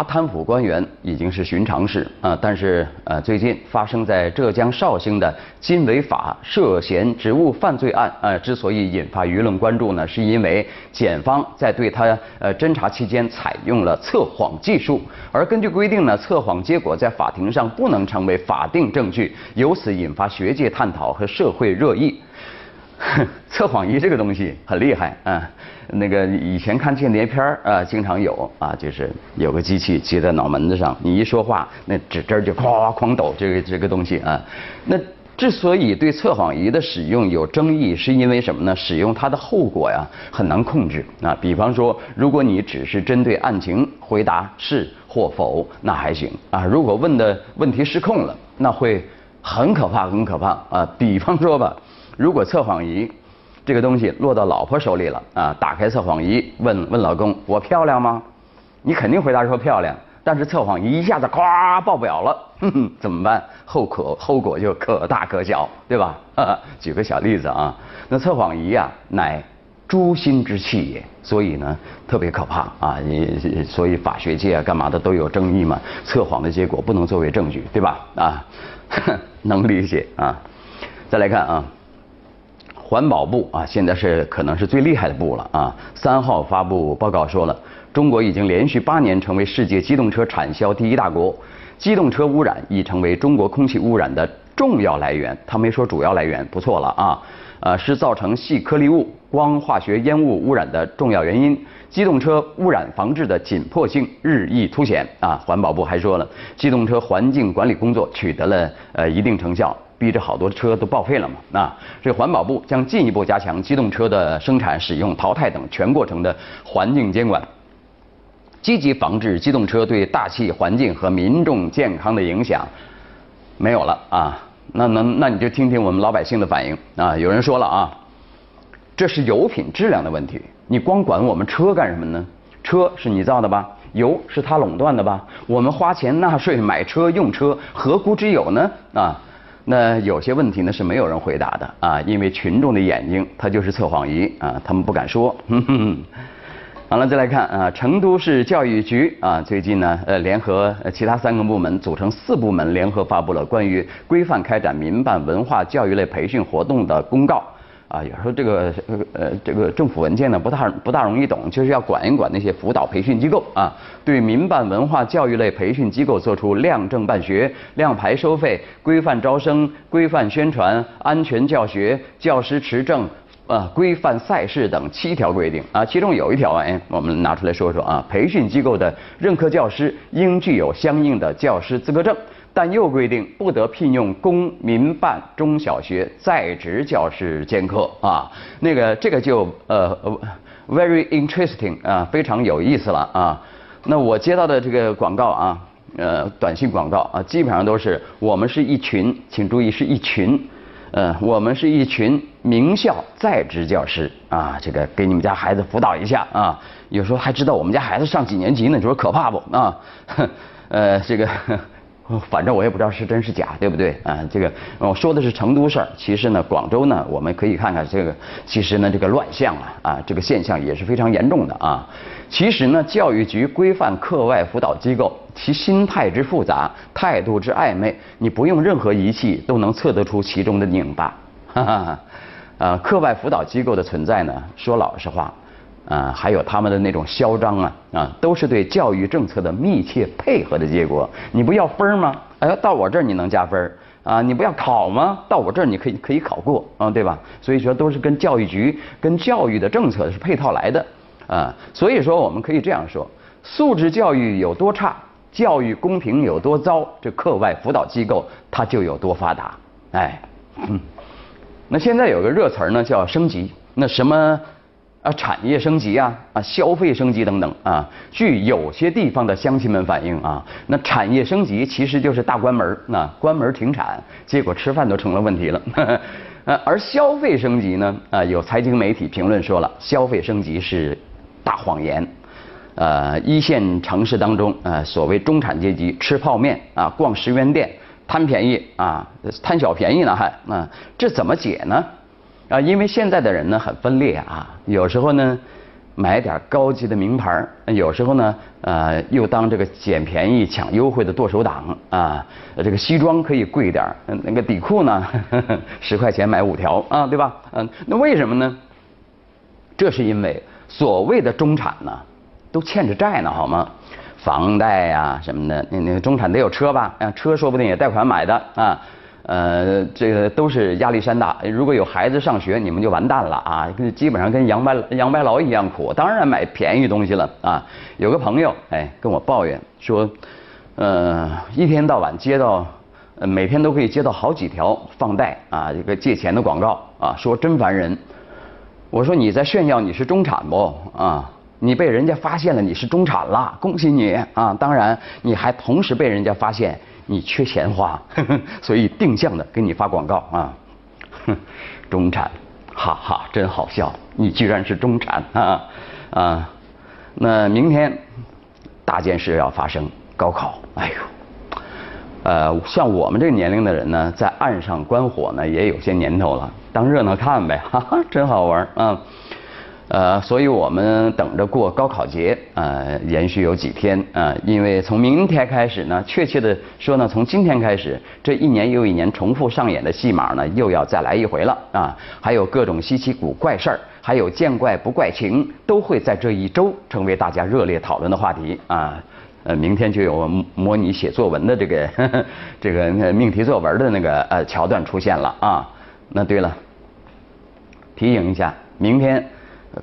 查贪腐官员已经是寻常事啊，但是呃，最近发生在浙江绍兴的金违法涉嫌职务犯罪案呃，之所以引发舆论关注呢，是因为检方在对他呃侦查期间采用了测谎技术，而根据规定呢，测谎结果在法庭上不能成为法定证据，由此引发学界探讨和社会热议。测谎仪这个东西很厉害啊，那个以前看间谍片啊，经常有啊，就是有个机器接在脑门子上，你一说话，那指针就哐哐抖，这个这个东西啊。那之所以对测谎仪的使用有争议，是因为什么呢？使用它的后果呀很难控制啊。比方说，如果你只是针对案情回答是或否，那还行啊。如果问的问题失控了，那会很可怕，很可怕啊。比方说吧。如果测谎仪这个东西落到老婆手里了啊，打开测谎仪问问老公我漂亮吗？你肯定回答说漂亮，但是测谎仪一下子咵爆表了，哼哼，怎么办？后果后果就可大可小，对吧？举个小例子啊，那测谎仪呀乃诛心之器也，所以呢特别可怕啊，你所以法学界啊干嘛的都有争议嘛，测谎的结果不能作为证据，对吧？啊，能理解啊。再来看啊。环保部啊，现在是可能是最厉害的部了啊。三号发布报告说了，中国已经连续八年成为世界机动车产销第一大国，机动车污染已成为中国空气污染的重要来源。他没说主要来源，不错了啊。呃，是造成细颗粒物、光化学烟雾污染的重要原因。机动车污染防治的紧迫性日益凸显啊。环保部还说了，机动车环境管理工作取得了呃一定成效。逼着好多车都报废了嘛？那这环保部将进一步加强机动车的生产、使用、淘汰等全过程的环境监管，积极防治机动车对大气环境和民众健康的影响。没有了啊？那能那你就听听我们老百姓的反应啊！有人说了啊，这是油品质量的问题，你光管我们车干什么呢？车是你造的吧？油是他垄断的吧？我们花钱纳税买车用车，何苦之有呢？啊？那有些问题呢是没有人回答的啊，因为群众的眼睛他就是测谎仪啊，他们不敢说。好了，再来看啊，成都市教育局啊，最近呢呃联合其他三个部门组成四部门，联合发布了关于规范开展民办文化教育类培训活动的公告。啊，有时候这个呃这个政府文件呢不大不大容易懂，就是要管一管那些辅导培训机构啊，对民办文化教育类培训机构做出量证办学、量排收费、规范招生、规范宣传、安全教学、教师持证、啊规范赛事等七条规定啊，其中有一条哎，我们拿出来说说啊，培训机构的任课教师应具有相应的教师资格证。但又规定不得聘用公民办中小学在职教师兼课啊，那个这个就呃 very interesting 啊，非常有意思了啊。那我接到的这个广告啊，呃，短信广告啊，基本上都是我们是一群，请注意是一群，呃，我们是一群名校在职教师啊，这个给你们家孩子辅导一下啊，有时候还知道我们家孩子上几年级呢，你说可怕不啊？呃，这个。反正我也不知道是真是假，对不对啊？这个我说的是成都事儿，其实呢，广州呢，我们可以看看这个，其实呢，这个乱象啊，啊，这个现象也是非常严重的啊。其实呢，教育局规范课外辅导机构，其心态之复杂，态度之暧昧，你不用任何仪器都能测得出其中的拧巴。哈哈，呃，课外辅导机构的存在呢，说老实话。啊，还有他们的那种嚣张啊，啊，都是对教育政策的密切配合的结果。你不要分吗？哎，到我这儿你能加分啊？你不要考吗？到我这儿你可以可以考过啊，对吧？所以说都是跟教育局、跟教育的政策是配套来的啊。所以说我们可以这样说：素质教育有多差，教育公平有多糟，这课外辅导机构它就有多发达。哎，嗯，那现在有个热词儿呢，叫升级。那什么？啊，产业升级啊，啊，消费升级等等啊。据有些地方的乡亲们反映啊，那产业升级其实就是大关门那关门停产，结果吃饭都成了问题了。呃，而消费升级呢，啊，有财经媒体评论说了，消费升级是大谎言。呃，一线城市当中，呃，所谓中产阶级吃泡面啊，逛十元店贪便宜啊，贪小便宜呢还啊，这怎么解呢？啊，因为现在的人呢很分裂啊，有时候呢，买点高级的名牌有时候呢，呃，又当这个捡便宜抢优惠的剁手党啊。这个西装可以贵点那个底裤呢呵呵，十块钱买五条啊，对吧？嗯，那为什么呢？这是因为所谓的中产呢，都欠着债呢，好吗？房贷呀什么的，那那个中产得有车吧？啊，车说不定也贷款买的啊。呃，这个都是压力山大。如果有孩子上学，你们就完蛋了啊！基本上跟杨白杨白劳一样苦。当然买便宜东西了啊！有个朋友哎跟我抱怨说，呃，一天到晚接到，每天都可以接到好几条放贷啊这个借钱的广告啊，说真烦人。我说你在炫耀你是中产不啊？你被人家发现了你是中产了，恭喜你啊！当然你还同时被人家发现。你缺钱花，所以定向的给你发广告啊！中产，哈哈，真好笑！你居然是中产啊啊！那明天大件事要发生，高考。哎呦，呃，像我们这个年龄的人呢，在岸上观火呢，也有些年头了，当热闹看呗，哈哈，真好玩啊！呃，所以我们等着过高考节，呃，延续有几天啊？因为从明天开始呢，确切的说呢，从今天开始，这一年又一年重复上演的戏码呢，又要再来一回了啊！还有各种稀奇古怪事儿，还有见怪不怪情，都会在这一周成为大家热烈讨论的话题啊！呃，明天就有模拟写作文的这个 这个命题作文的那个呃桥段出现了啊！那对了，提醒一下，明天。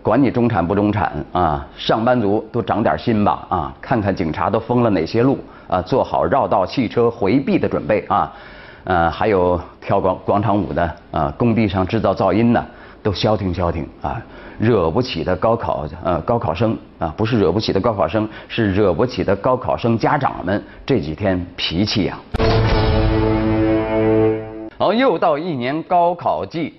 管你中产不中产啊，上班族都长点心吧啊！看看警察都封了哪些路啊，做好绕道汽车回避的准备啊！呃，还有跳广广场舞的啊，工地上制造噪音的都消停消停啊！惹不起的高考呃高考生啊，不是惹不起的高考生，是惹不起的高考生家长们这几天脾气呀！好，又到一年高考季。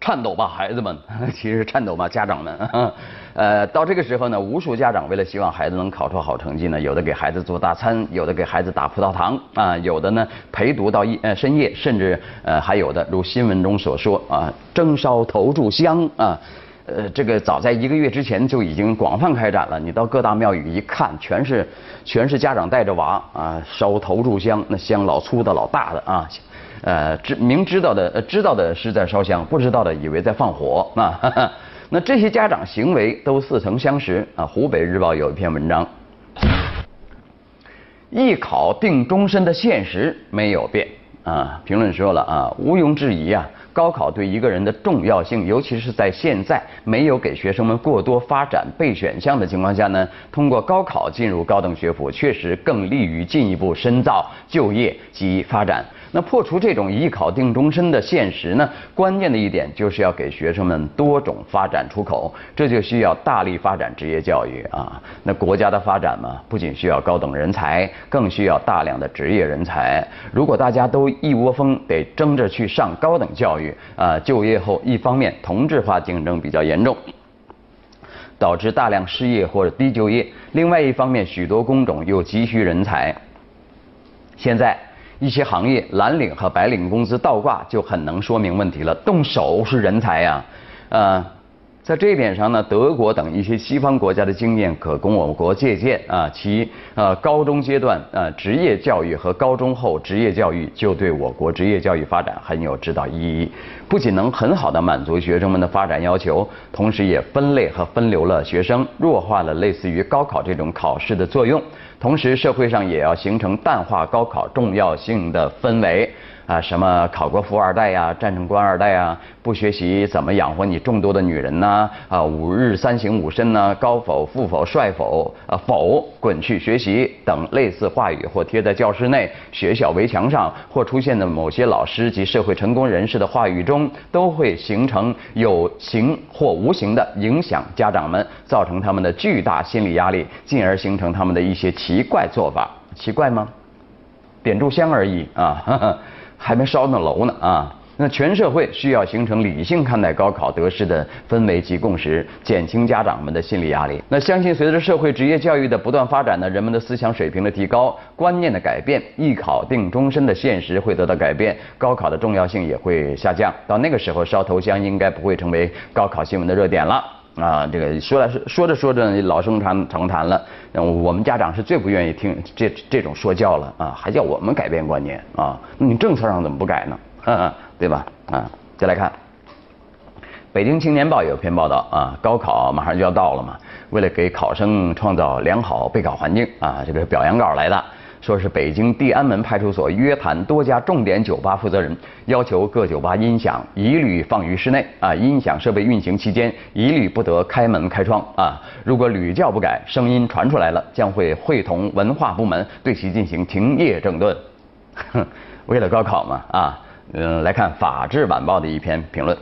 颤抖吧，孩子们，其实颤抖吧，家长们。呃，到这个时候呢，无数家长为了希望孩子能考出好成绩呢，有的给孩子做大餐，有的给孩子打葡萄糖啊，有的呢陪读到夜呃深夜，甚至呃还有的如新闻中所说啊，蒸烧头炷香啊，呃这个早在一个月之前就已经广泛开展了。你到各大庙宇一看，全是全是家长带着娃啊烧头炷香，那香老粗的老大的啊。呃，知明知道的，呃，知道的是在烧香，不知道的以为在放火啊。那这些家长行为都似曾相识啊。湖北日报有一篇文章，一考定终身的现实没有变啊。评论说了啊，毋庸置疑啊，高考对一个人的重要性，尤其是在现在没有给学生们过多发展备选项的情况下呢，通过高考进入高等学府，确实更利于进一步深造、就业及发展。那破除这种一考定终身的现实呢？关键的一点就是要给学生们多种发展出口，这就需要大力发展职业教育啊。那国家的发展嘛，不仅需要高等人才，更需要大量的职业人才。如果大家都一窝蜂得争着去上高等教育啊，就业后一方面同质化竞争比较严重，导致大量失业或者低就业；另外一方面，许多工种又急需人才。现在。一些行业蓝领和白领工资倒挂就很能说明问题了。动手是人才呀，呃，在这一点上呢，德国等一些西方国家的经验可供我国借鉴啊。其呃高中阶段呃职业教育和高中后职业教育就对我国职业教育发展很有指导意义，不仅能很好的满足学生们的发展要求，同时也分类和分流了学生，弱化了类似于高考这种考试的作用。同时，社会上也要形成淡化高考重要性的氛围。啊，什么考过富二代呀，战胜官二代呀，不学习怎么养活你众多的女人呢？啊，五日三省吾身呢？高否、富否、帅否？啊，否，滚去学习等类似话语，或贴在教室内、学校围墙上，或出现的某些老师及社会成功人士的话语中，都会形成有形或无形的影响家长们，造成他们的巨大心理压力，进而形成他们的一些奇怪做法。奇怪吗？点炷香而已啊。还没烧那楼呢啊！那全社会需要形成理性看待高考得失的氛围及共识，减轻家长们的心理压力。那相信随着社会职业教育的不断发展呢，人们的思想水平的提高，观念的改变，一考定终身的现实会得到改变，高考的重要性也会下降。到那个时候，烧头香应该不会成为高考新闻的热点了。啊，这个说来说说着说着老生常常谈了。我们家长是最不愿意听这这种说教了啊，还叫我们改变观念啊？那你政策上怎么不改呢？对吧？啊，再来看，《北京青年报》有篇报道啊，高考马上就要到了嘛，为了给考生创造良好备考环境啊，这个表扬稿来的。说是北京地安门派出所约谈多家重点酒吧负责人，要求各酒吧音响一律放于室内啊，音响设备运行期间一律不得开门开窗啊。如果屡教不改，声音传出来了，将会会同文化部门对其进行停业整顿。哼，为了高考嘛啊，嗯，来看《法制晚报》的一篇评论：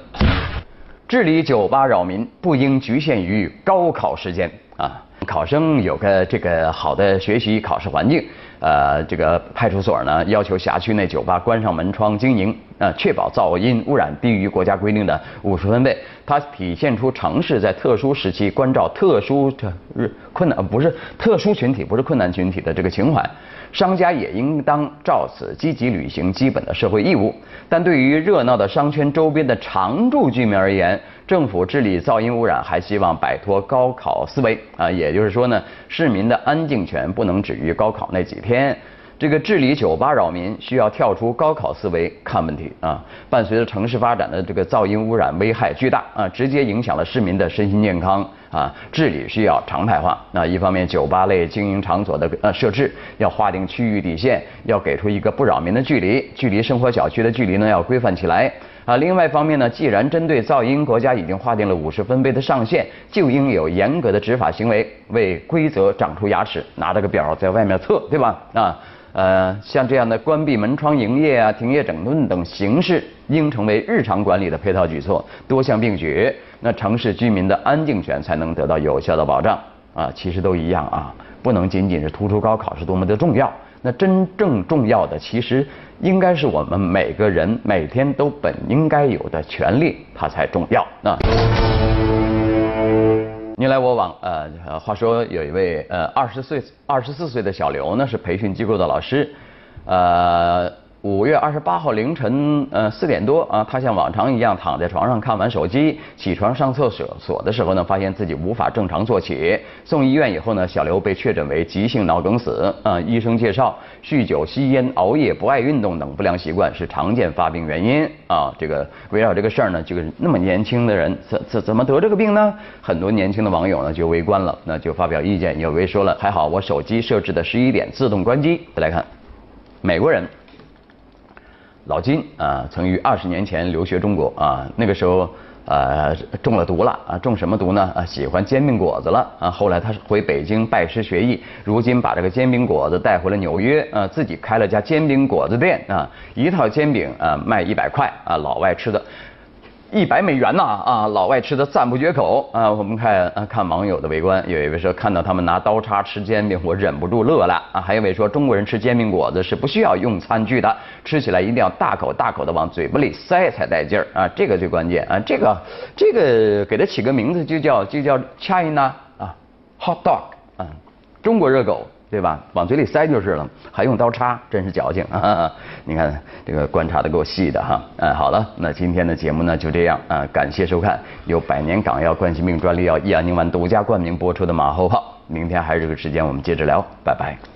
治理酒吧扰民不应局限于高考时间啊，考生有个这个好的学习考试环境。呃，这个派出所呢要求辖区内酒吧关上门窗经营，呃，确保噪音污染低于国家规定的五十分贝。它体现出城市在特殊时期关照特殊的困难，不是特殊群体，不是困难群体的这个情怀。商家也应当照此积极履行基本的社会义务。但对于热闹的商圈周边的常住居民而言，政府治理噪音污染还希望摆脱高考思维啊，也就是说呢，市民的安静权不能止于高考那几天。这个治理酒吧扰民需要跳出高考思维看问题啊。伴随着城市发展的这个噪音污染危害巨大啊，直接影响了市民的身心健康啊。治理需要常态化。那一方面，酒吧类经营场所的呃设置要划定区域底线，要给出一个不扰民的距离，距离生活小区的距离呢要规范起来。啊，另外一方面呢，既然针对噪音，国家已经划定了五十分贝的上限，就应有严格的执法行为，为规则长出牙齿，拿着个表在外面测，对吧？啊，呃，像这样的关闭门窗营业啊、停业整顿等形式，应成为日常管理的配套举措，多项并举，那城市居民的安静权才能得到有效的保障。啊，其实都一样啊，不能仅仅是突出高考是多么的重要。那真正重要的，其实应该是我们每个人每天都本应该有的权利，它才重要啊。你来我往，呃，话说有一位呃二十岁二十四岁的小刘呢，是培训机构的老师，呃。五月二十八号凌晨，呃四点多啊，他像往常一样躺在床上看完手机，起床上厕所所的时候呢，发现自己无法正常坐起。送医院以后呢，小刘被确诊为急性脑梗死。啊，医生介绍，酗酒、吸烟、熬夜、不爱运动等不良习惯是常见发病原因。啊，这个围绕这个事儿呢，就是那么年轻的人怎怎怎么得这个病呢？很多年轻的网友呢就围观了，那就发表意见。有位说了，还好我手机设置的十一点自动关机。再来看，美国人。老金啊，曾于二十年前留学中国啊，那个时候啊中了毒了啊，中什么毒呢？啊，喜欢煎饼果子了啊。后来他是回北京拜师学艺，如今把这个煎饼果子带回了纽约啊，自己开了家煎饼果子店啊，一套煎饼啊卖一百块啊，老外吃的。一百美元呐啊，老外吃的赞不绝口啊！我们看啊看网友的围观，有一位说看到他们拿刀叉吃煎饼，我忍不住乐了啊！还有一位说中国人吃煎饼果子是不需要用餐具的，吃起来一定要大口大口的往嘴巴里塞才带劲儿啊！这个最关键啊！这个这个给它起个名字就叫就叫 China 啊 hot dog 啊，中国热狗。对吧？往嘴里塞就是了，还用刀叉，真是矫情啊！你看这个观察的够细的哈。嗯，好了，那今天的节目呢就这样啊，感谢收看由百年港药冠心病专利药益安宁丸独家冠名播出的马后炮。明天还是这个时间，我们接着聊，拜拜。